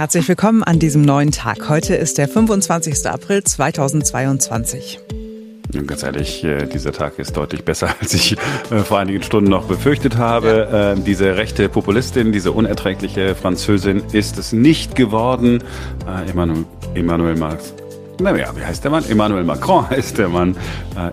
Herzlich willkommen an diesem neuen Tag. Heute ist der 25. April 2022. Und ganz ehrlich, äh, dieser Tag ist deutlich besser, als ich äh, vor einigen Stunden noch befürchtet habe. Ähm, diese rechte Populistin, diese unerträgliche Französin ist es nicht geworden. Äh, Emmanuel, Emmanuel Marx naja, wie heißt der Mann? Emmanuel Macron heißt der Mann,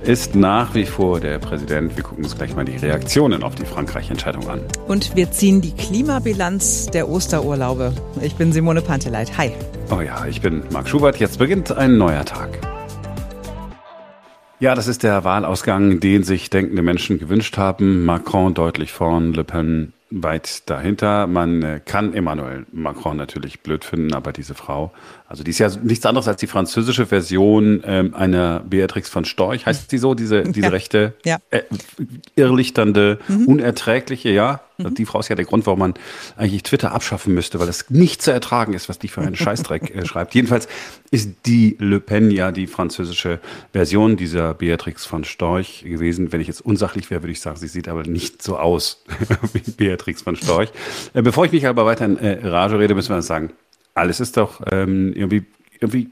ist nach wie vor der Präsident. Wir gucken uns gleich mal die Reaktionen auf die Frankreich-Entscheidung an. Und wir ziehen die Klimabilanz der Osterurlaube. Ich bin Simone Panteleit. Hi. Oh ja, ich bin Marc Schubert. Jetzt beginnt ein neuer Tag. Ja, das ist der Wahlausgang, den sich denkende Menschen gewünscht haben. Macron deutlich vorn, Le Pen weit dahinter. Man äh, kann Emmanuel Macron natürlich blöd finden, aber diese Frau, also die ist ja nichts anderes als die französische Version ähm, einer Beatrix von Storch, heißt sie so, diese, diese ja. rechte, ja. Äh, irrlichternde, mhm. unerträgliche, ja. Mhm. Die Frau ist ja der Grund, warum man eigentlich Twitter abschaffen müsste, weil es nicht zu ertragen ist, was die für einen Scheißdreck äh, schreibt. Jedenfalls ist die Le Pen ja die französische Version dieser Beatrix von Storch gewesen. Wenn ich jetzt unsachlich wäre, würde ich sagen, sie sieht aber nicht so aus wie Beatrix Beatrix von Storch. Äh, bevor ich mich aber weiter in äh, Rage rede, müssen wir sagen, alles ist doch ähm, irgendwie, irgendwie,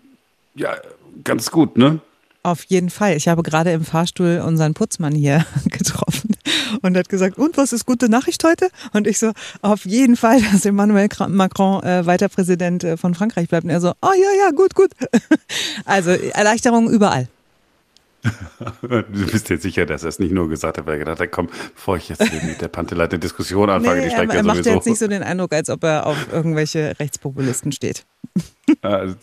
ja, ganz gut, ne? Auf jeden Fall. Ich habe gerade im Fahrstuhl unseren Putzmann hier getroffen und hat gesagt, und was ist gute Nachricht heute? Und ich so, auf jeden Fall, dass Emmanuel Macron äh, weiter Präsident äh, von Frankreich bleibt. Und er so, oh ja, ja, gut, gut. Also Erleichterung überall. Du bist jetzt sicher, dass er es nicht nur gesagt hat, weil er gedacht hat, komm, bevor ich jetzt mit der Panteleite Diskussion anfange, nee, die steigt er, ja sowieso. Er macht jetzt nicht so den Eindruck, als ob er auf irgendwelche Rechtspopulisten steht. Also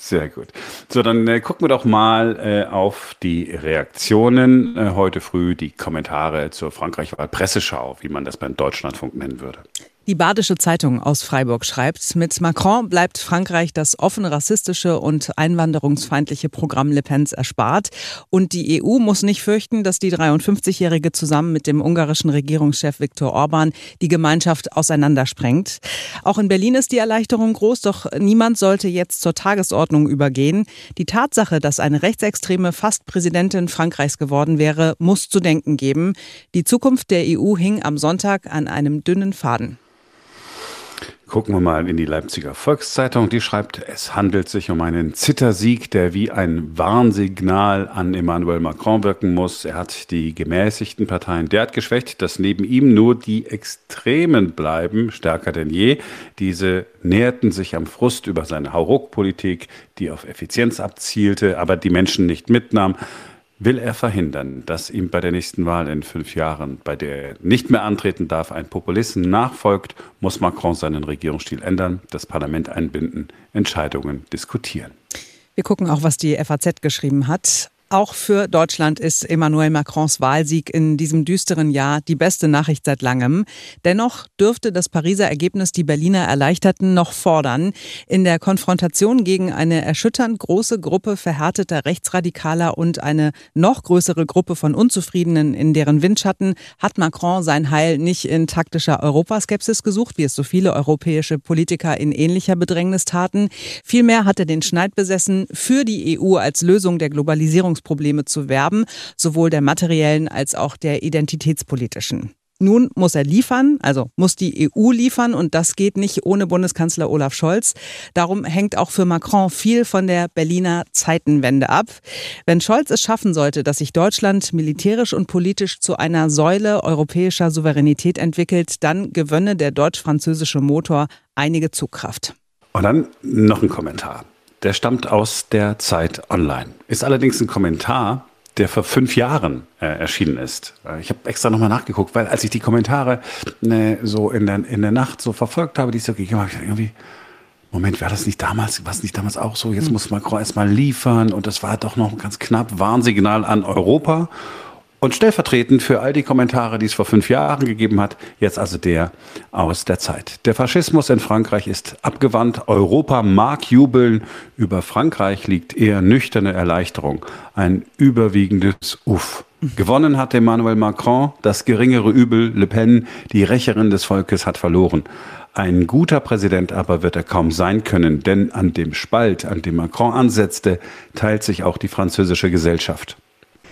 sehr gut. So, dann äh, gucken wir doch mal äh, auf die Reaktionen. Äh, heute früh die Kommentare zur Frankreich-Wahl-Presseschau, wie man das beim Deutschlandfunk nennen würde. Die Badische Zeitung aus Freiburg schreibt, mit Macron bleibt Frankreich das offen rassistische und einwanderungsfeindliche Programm Le Pens erspart. Und die EU muss nicht fürchten, dass die 53-Jährige zusammen mit dem ungarischen Regierungschef Viktor Orban die Gemeinschaft auseinandersprengt. Auch in Berlin ist die Erleichterung groß, doch niemand sollte jetzt zur Tagesordnung übergehen. Die Tatsache, dass eine Rechtsextreme fast Präsidentin Frankreichs geworden wäre, muss zu denken geben. Die Zukunft der EU hing am Sonntag an einem dünnen Faden. Gucken wir mal in die Leipziger Volkszeitung. Die schreibt, es handelt sich um einen Zittersieg, der wie ein Warnsignal an Emmanuel Macron wirken muss. Er hat die gemäßigten Parteien derart geschwächt, dass neben ihm nur die Extremen bleiben, stärker denn je. Diese näherten sich am Frust über seine Hauruck-Politik, die auf Effizienz abzielte, aber die Menschen nicht mitnahm will er verhindern, dass ihm bei der nächsten Wahl in fünf Jahren, bei der er nicht mehr antreten darf, ein Populisten nachfolgt, muss Macron seinen Regierungsstil ändern, das Parlament einbinden, Entscheidungen diskutieren. Wir gucken auch, was die FAZ geschrieben hat. Auch für Deutschland ist Emmanuel Macrons Wahlsieg in diesem düsteren Jahr die beste Nachricht seit langem. Dennoch dürfte das Pariser Ergebnis die Berliner Erleichterten noch fordern. In der Konfrontation gegen eine erschütternd große Gruppe verhärteter Rechtsradikaler und eine noch größere Gruppe von Unzufriedenen in deren Windschatten hat Macron sein Heil nicht in taktischer Europaskepsis gesucht, wie es so viele europäische Politiker in ähnlicher Bedrängnis taten. Vielmehr hat er den Schneid besessen, für die EU als Lösung der Globalisierung Flüchtlingsprobleme zu werben, sowohl der materiellen als auch der identitätspolitischen. Nun muss er liefern, also muss die EU liefern und das geht nicht ohne Bundeskanzler Olaf Scholz. Darum hängt auch für Macron viel von der Berliner Zeitenwende ab. Wenn Scholz es schaffen sollte, dass sich Deutschland militärisch und politisch zu einer Säule europäischer Souveränität entwickelt, dann gewönne der deutsch-französische Motor einige Zugkraft. Und dann noch ein Kommentar. Der stammt aus der Zeit Online. Ist allerdings ein Kommentar, der vor fünf Jahren äh, erschienen ist. Äh, ich habe extra nochmal nachgeguckt, weil als ich die Kommentare äh, so in der, in der Nacht so verfolgt habe, die so gegangen, habe ich irgendwie, Moment, war das nicht damals, war es nicht damals auch so? Jetzt hm. muss Macron erstmal liefern und das war doch noch ganz knapp Warnsignal an Europa. Und stellvertretend für all die Kommentare, die es vor fünf Jahren gegeben hat, jetzt also der aus der Zeit. Der Faschismus in Frankreich ist abgewandt. Europa mag jubeln. Über Frankreich liegt eher nüchterne Erleichterung. Ein überwiegendes Uff. Gewonnen hat Emmanuel Macron. Das geringere Übel, Le Pen, die Rächerin des Volkes, hat verloren. Ein guter Präsident aber wird er kaum sein können, denn an dem Spalt, an dem Macron ansetzte, teilt sich auch die französische Gesellschaft.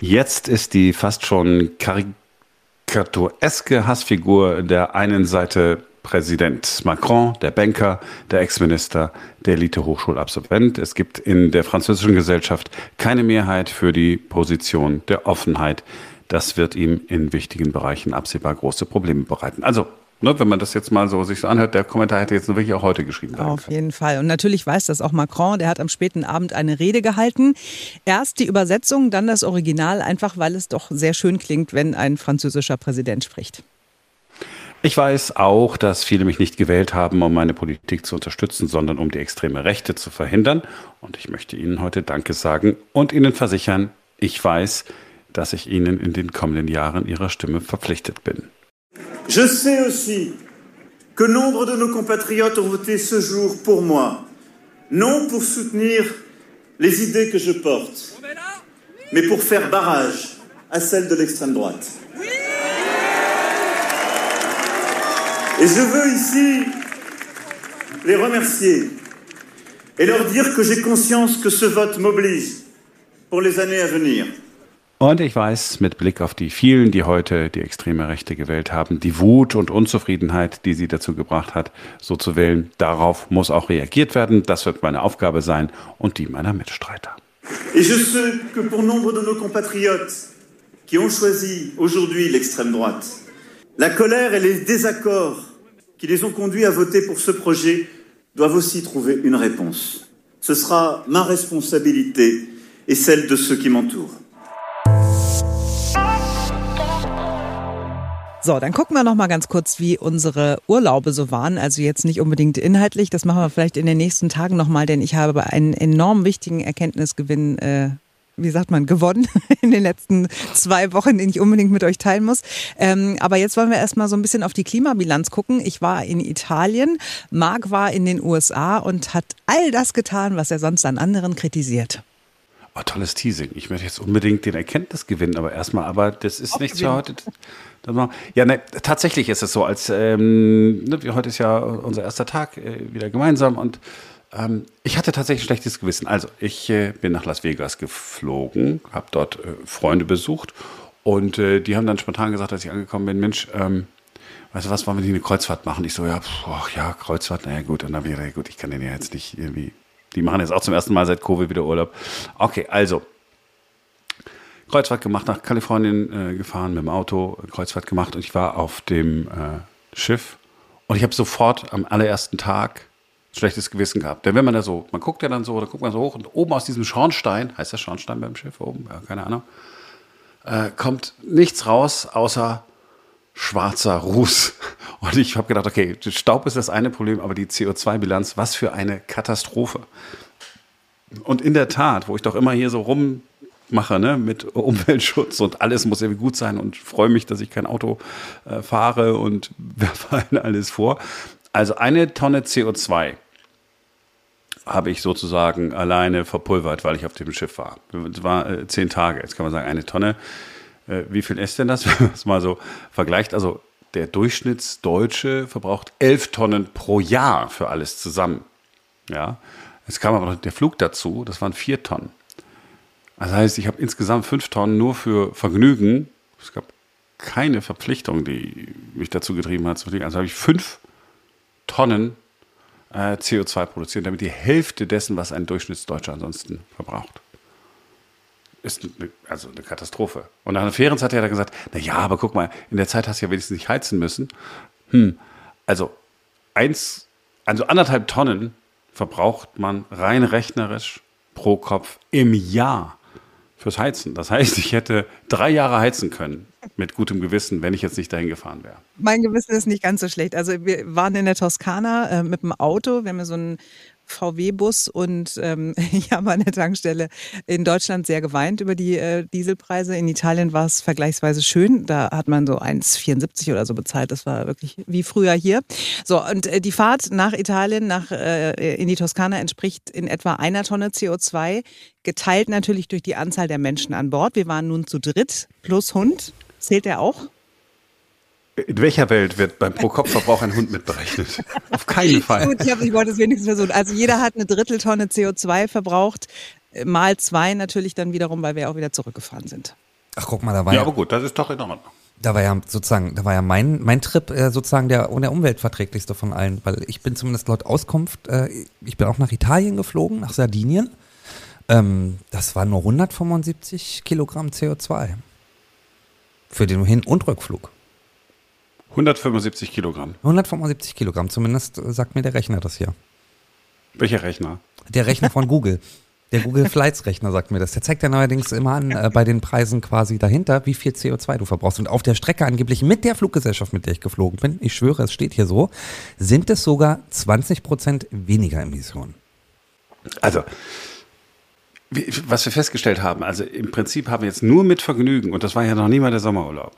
Jetzt ist die fast schon karikatureske Hassfigur der einen Seite Präsident Macron, der Banker, der Ex-Minister, der Elite-Hochschulabsolvent. Es gibt in der französischen Gesellschaft keine Mehrheit für die Position der Offenheit. Das wird ihm in wichtigen Bereichen absehbar große Probleme bereiten. Also Ne, wenn man das jetzt mal so sich so anhört, der Kommentar hätte jetzt wirklich auch heute geschrieben werden Auf jeden Fall. Und natürlich weiß das auch Macron. Der hat am späten Abend eine Rede gehalten. Erst die Übersetzung, dann das Original, einfach weil es doch sehr schön klingt, wenn ein französischer Präsident spricht. Ich weiß auch, dass viele mich nicht gewählt haben, um meine Politik zu unterstützen, sondern um die extreme Rechte zu verhindern. Und ich möchte Ihnen heute Danke sagen und Ihnen versichern, ich weiß, dass ich Ihnen in den kommenden Jahren Ihrer Stimme verpflichtet bin. Je sais aussi que nombre de nos compatriotes ont voté ce jour pour moi, non pour soutenir les idées que je porte, mais pour faire barrage à celles de l'extrême droite. Et je veux ici les remercier et leur dire que j'ai conscience que ce vote m'oblige pour les années à venir. Und ich weiß mit Blick auf die vielen, die heute die extreme Rechte gewählt haben, die Wut und Unzufriedenheit, die sie dazu gebracht hat, so zu wählen, darauf muss auch reagiert werden. Das wird meine Aufgabe sein und die meiner Mitstreiter. Et je sais que pour nombre de nos compatriotes qui ont choisi aujourd'hui l'extrême droite, la colère et les désaccords qui les ont conduits à voter pour ce projet doivent aussi trouver une réponse. Ce sera ma responsabilité et celle de ceux qui m'entourent. So, dann gucken wir noch mal ganz kurz, wie unsere Urlaube so waren. Also jetzt nicht unbedingt inhaltlich, das machen wir vielleicht in den nächsten Tagen noch mal, denn ich habe einen enorm wichtigen Erkenntnisgewinn äh, wie sagt man, gewonnen in den letzten zwei Wochen, den ich unbedingt mit euch teilen muss. Ähm, aber jetzt wollen wir erstmal so ein bisschen auf die Klimabilanz gucken. Ich war in Italien, Marc war in den USA und hat all das getan, was er sonst an anderen kritisiert. Oh, tolles Teasing. Ich möchte jetzt unbedingt den Erkenntnisgewinn, aber erstmal, aber das ist nichts für heute. Ja, ne, tatsächlich ist es so, als ähm, ne, heute ist ja unser erster Tag äh, wieder gemeinsam und ähm, ich hatte tatsächlich ein schlechtes Gewissen. Also, ich äh, bin nach Las Vegas geflogen, habe dort äh, Freunde besucht und äh, die haben dann spontan gesagt, als ich angekommen bin, Mensch, ähm, weißt du was, wollen wir nicht eine Kreuzfahrt machen? Ich so, ja, pf, ja, Kreuzfahrt, naja gut. Und dann gedacht, gut, ich kann den ja jetzt nicht irgendwie, die machen jetzt auch zum ersten Mal seit Covid wieder Urlaub. Okay, also, Kreuzfahrt gemacht, nach Kalifornien äh, gefahren mit dem Auto, Kreuzfahrt gemacht und ich war auf dem äh, Schiff und ich habe sofort am allerersten Tag schlechtes Gewissen gehabt. Denn wenn man da so, man guckt ja dann so, da guckt man so hoch und oben aus diesem Schornstein, heißt das Schornstein beim Schiff oben? Ja, keine Ahnung, äh, kommt nichts raus außer schwarzer Ruß. Und ich habe gedacht, okay, Staub ist das eine Problem, aber die CO2-Bilanz, was für eine Katastrophe. Und in der Tat, wo ich doch immer hier so rum mache, ne, mit Umweltschutz und alles muss irgendwie gut sein und freue mich, dass ich kein Auto äh, fahre und werfe allen alles vor. Also eine Tonne CO2 habe ich sozusagen alleine verpulvert, weil ich auf dem Schiff war. Es war äh, zehn Tage. Jetzt kann man sagen, eine Tonne. Äh, wie viel ist denn das, wenn man es mal so vergleicht? Also der Durchschnittsdeutsche verbraucht elf Tonnen pro Jahr für alles zusammen. Ja, jetzt kam aber noch der Flug dazu, das waren vier Tonnen. Das heißt, ich habe insgesamt fünf Tonnen nur für Vergnügen. Es gab keine Verpflichtung, die mich dazu getrieben hat zu fliegen. Also habe ich fünf Tonnen äh, CO2 produziert, damit die Hälfte dessen, was ein Durchschnittsdeutscher ansonsten verbraucht. Ist eine, also eine Katastrophe. Und nach Ferienzeit hat er gesagt, na ja, aber guck mal, in der Zeit hast du ja wenigstens nicht heizen müssen. Hm, also eins, also anderthalb Tonnen verbraucht man rein rechnerisch pro Kopf im Jahr fürs Heizen. Das heißt, ich hätte drei Jahre heizen können mit gutem Gewissen, wenn ich jetzt nicht dahin gefahren wäre. Mein Gewissen ist nicht ganz so schlecht. Also wir waren in der Toskana äh, mit dem Auto. Wir haben ja so einen VW-Bus und ähm, ich habe an der Tankstelle in Deutschland sehr geweint über die äh, Dieselpreise. In Italien war es vergleichsweise schön. Da hat man so 1,74 oder so bezahlt. Das war wirklich wie früher hier. So, und äh, die Fahrt nach Italien, nach, äh, in die Toskana entspricht in etwa einer Tonne CO2, geteilt natürlich durch die Anzahl der Menschen an Bord. Wir waren nun zu dritt plus Hund. Zählt der auch? In welcher Welt wird beim Pro-Kopf-Verbrauch ein Hund mitberechnet? Auf keinen Fall. Gut, ich, hab, ich wollte es wenigstens versuchen. Also jeder hat eine Dritteltonne CO2 verbraucht, mal zwei natürlich dann wiederum, weil wir auch wieder zurückgefahren sind. Ach, guck mal, da war ja. Ja, aber gut, das ist doch in Ordnung. Da war ja sozusagen, da war ja mein, mein Trip äh, sozusagen der, der umweltverträglichste von allen, weil ich bin zumindest laut Auskunft, äh, ich bin auch nach Italien geflogen, nach Sardinien. Ähm, das waren nur 175 Kilogramm CO2 für den Hin- und Rückflug. 175 Kilogramm. 175 Kilogramm, zumindest äh, sagt mir der Rechner das hier. Welcher Rechner? Der Rechner von Google. Der Google Flights Rechner sagt mir das. Der zeigt ja neuerdings immer an, äh, bei den Preisen quasi dahinter, wie viel CO2 du verbrauchst. Und auf der Strecke angeblich mit der Fluggesellschaft, mit der ich geflogen bin, ich schwöre, es steht hier so, sind es sogar 20 Prozent weniger Emissionen. Also, was wir festgestellt haben, also im Prinzip haben wir jetzt nur mit Vergnügen, und das war ja noch nie mal der Sommerurlaub,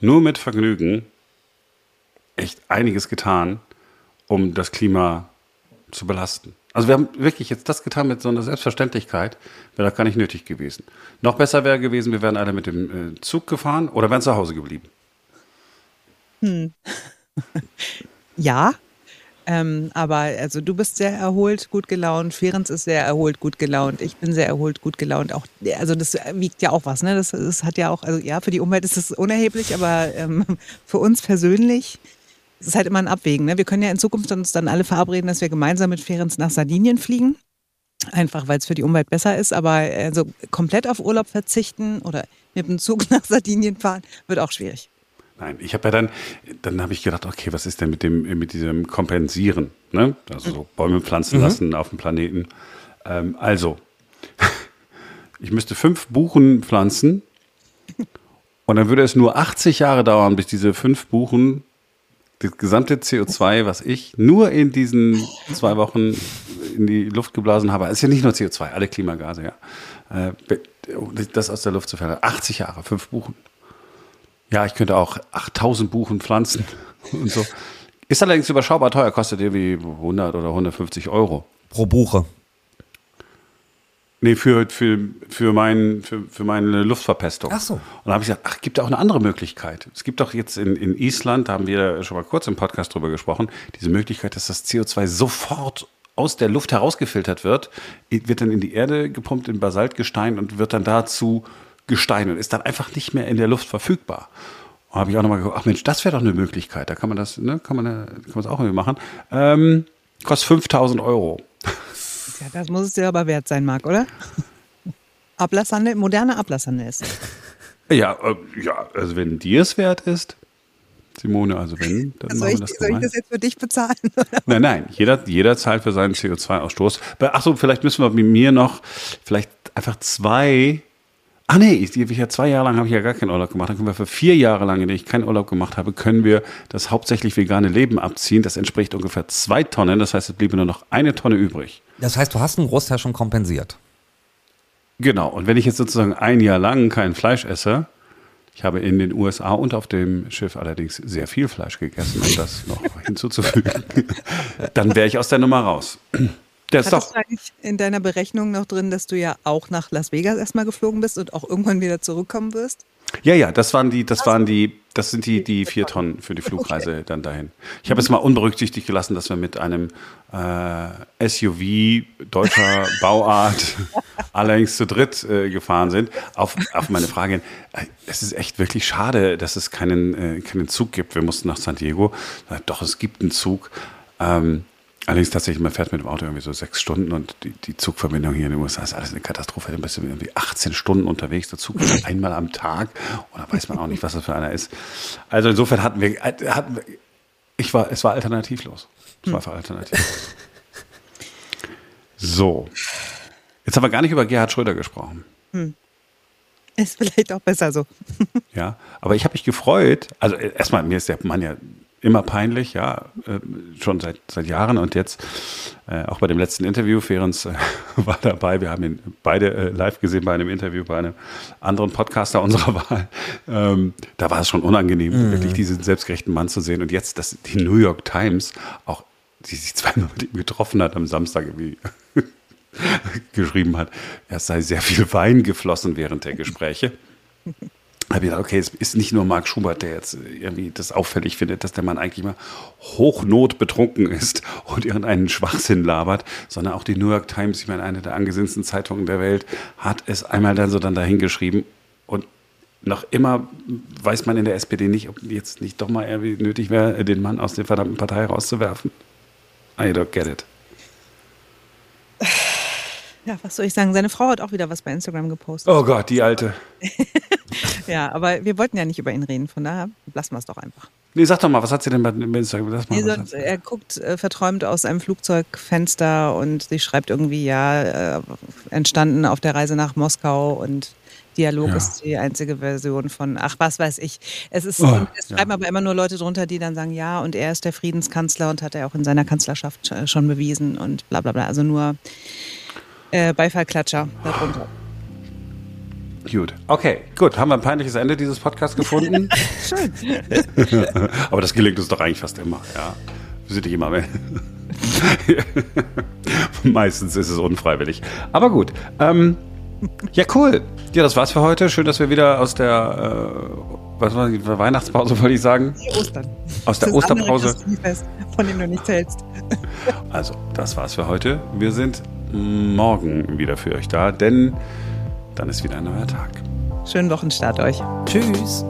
nur mit Vergnügen echt einiges getan, um das Klima zu belasten. Also wir haben wirklich jetzt das getan mit so einer Selbstverständlichkeit, wäre das gar nicht nötig gewesen. Noch besser wäre gewesen, wir wären alle mit dem äh, Zug gefahren oder wären zu Hause geblieben. Hm. ja, ähm, aber also du bist sehr erholt, gut gelaunt, Ferenc ist sehr erholt, gut gelaunt, ich bin sehr erholt, gut gelaunt. Auch, also das wiegt ja auch was, ne? Das, das hat ja auch, also ja, für die Umwelt ist es unerheblich, aber ähm, für uns persönlich es ist halt immer ein Abwägen. Ne? Wir können ja in Zukunft uns dann alle verabreden, dass wir gemeinsam mit Ferenc nach Sardinien fliegen. Einfach weil es für die Umwelt besser ist, aber also komplett auf Urlaub verzichten oder mit dem Zug nach Sardinien fahren, wird auch schwierig. Nein, ich habe ja dann, dann habe ich gedacht, okay, was ist denn mit dem, mit diesem Kompensieren? Ne? Also so Bäume pflanzen mhm. lassen auf dem Planeten. Ähm, also, ich müsste fünf Buchen pflanzen und dann würde es nur 80 Jahre dauern, bis diese fünf Buchen das gesamte CO2, was ich nur in diesen zwei Wochen in die Luft geblasen habe, ist ja nicht nur CO2, alle Klimagase, ja. Äh, das aus der Luft zu verändern. 80 Jahre, fünf Buchen. Ja, ich könnte auch 8000 Buchen pflanzen und so. Ist allerdings überschaubar teuer, kostet irgendwie 100 oder 150 Euro. Pro Buche. Nee, für, für, für, mein, für, für meine Luftverpestung. Ach so. Und da habe ich gesagt, ach, gibt ja auch eine andere Möglichkeit. Es gibt doch jetzt in, in Island, da haben wir schon mal kurz im Podcast drüber gesprochen, diese Möglichkeit, dass das CO2 sofort aus der Luft herausgefiltert wird, wird dann in die Erde gepumpt, in Basaltgestein und wird dann dazu Gestein und ist dann einfach nicht mehr in der Luft verfügbar. Habe ich auch nochmal geguckt, ach Mensch, das wäre doch eine Möglichkeit. Da kann man das, ne, kann man, kann man das auch irgendwie machen. Ähm, kostet 5000 Euro. Ja, das muss es dir aber wert sein, Marc, oder? Ablasshandel, moderne Ablasshandel ist. Ja, äh, ja, also wenn dir es wert ist, Simone, also wenn, dann soll machen wir das ich, Soll ich das jetzt für dich bezahlen? Oder? Nein, nein, jeder, jeder zahlt für seinen CO2-Ausstoß. Achso, vielleicht müssen wir mit mir noch vielleicht einfach zwei Ah nee, ich, ich ja zwei Jahre lang habe ich ja gar keinen Urlaub gemacht. Dann können wir für vier Jahre lang, in denen ich keinen Urlaub gemacht habe, können wir das hauptsächlich vegane Leben abziehen. Das entspricht ungefähr zwei Tonnen. Das heißt, es bliebe nur noch eine Tonne übrig. Das heißt, du hast einen Großteil schon kompensiert. Genau. Und wenn ich jetzt sozusagen ein Jahr lang kein Fleisch esse, ich habe in den USA und auf dem Schiff allerdings sehr viel Fleisch gegessen, um das noch hinzuzufügen, dann wäre ich aus der Nummer raus. Ist Hattest doch. du eigentlich in deiner Berechnung noch drin, dass du ja auch nach Las Vegas erstmal geflogen bist und auch irgendwann wieder zurückkommen wirst? Ja, ja, das waren die, das waren die, das sind die, die vier Tonnen für die Flugreise dann dahin. Ich habe jetzt mal unberücksichtigt gelassen, dass wir mit einem äh, SUV deutscher Bauart allerdings zu dritt äh, gefahren sind. Auf, auf meine Frage, äh, es ist echt wirklich schade, dass es keinen, äh, keinen Zug gibt. Wir mussten nach San Diego. Doch, es gibt einen Zug. Ähm, Allerdings tatsächlich, man fährt mit dem Auto irgendwie so sechs Stunden und die, die Zugverbindung hier in den USA ist alles eine Katastrophe. Dann bist du irgendwie 18 Stunden unterwegs, der Zug fährt einmal am Tag und da weiß man auch nicht, was das für einer ist. Also insofern hatten wir, hatten wir ich war, es war alternativlos. Es war für alternativ. So. Jetzt haben wir gar nicht über Gerhard Schröder gesprochen. Hm. Ist vielleicht auch besser so. ja, aber ich habe mich gefreut. Also erstmal, mir ist der Mann ja immer peinlich, ja, äh, schon seit, seit Jahren und jetzt äh, auch bei dem letzten Interview, Ferenc äh, war dabei, wir haben ihn beide äh, live gesehen bei einem Interview bei einem anderen Podcaster unserer Wahl. Ähm, da war es schon unangenehm, mhm. wirklich diesen selbstgerechten Mann zu sehen und jetzt, dass die New York Times auch, die sich zweimal mit ihm getroffen hat am Samstag irgendwie geschrieben hat, es sei sehr viel Wein geflossen während der Gespräche habe ich gedacht, okay, es ist nicht nur Marc Schubert, der jetzt irgendwie das auffällig findet, dass der Mann eigentlich mal hochnot betrunken ist und irgendeinen Schwachsinn labert, sondern auch die New York Times, ich meine, eine der angesehensten Zeitungen der Welt, hat es einmal dann so dann dahingeschrieben und noch immer weiß man in der SPD nicht, ob jetzt nicht doch mal irgendwie nötig wäre, den Mann aus der verdammten Partei rauszuwerfen. I don't get it. Ja, was soll ich sagen? Seine Frau hat auch wieder was bei Instagram gepostet. Oh Gott, die alte. ja, aber wir wollten ja nicht über ihn reden, von daher lassen wir es doch einfach. Nee, sag doch mal, was hat sie denn bei Instagram? Mal, nee, so, er guckt äh, verträumt aus einem Flugzeugfenster und sie schreibt irgendwie, ja, äh, entstanden auf der Reise nach Moskau und Dialog ja. ist die einzige Version von, ach, was weiß ich. Es ist, oh, es schreiben ja. aber immer nur Leute drunter, die dann sagen, ja, und er ist der Friedenskanzler und hat er auch in seiner Kanzlerschaft schon bewiesen und bla bla bla. Also nur äh, Beifallklatscher darunter. Gut. Okay, gut. Haben wir ein peinliches Ende dieses Podcasts gefunden? Schön. Aber das gelingt uns doch eigentlich fast immer, ja. Wir sind nicht immer mehr. Meistens ist es unfreiwillig. Aber gut. Ähm, ja, cool. Ja, das war's für heute. Schön, dass wir wieder aus der äh, was war die Weihnachtspause, wollte ich sagen? Ostern. Aus der das Osterpause. Von dem du nichts hältst. Also, das war's für heute. Wir sind morgen wieder für euch da, denn dann ist wieder ein neuer Tag. Schönen Wochenstart euch. Tschüss.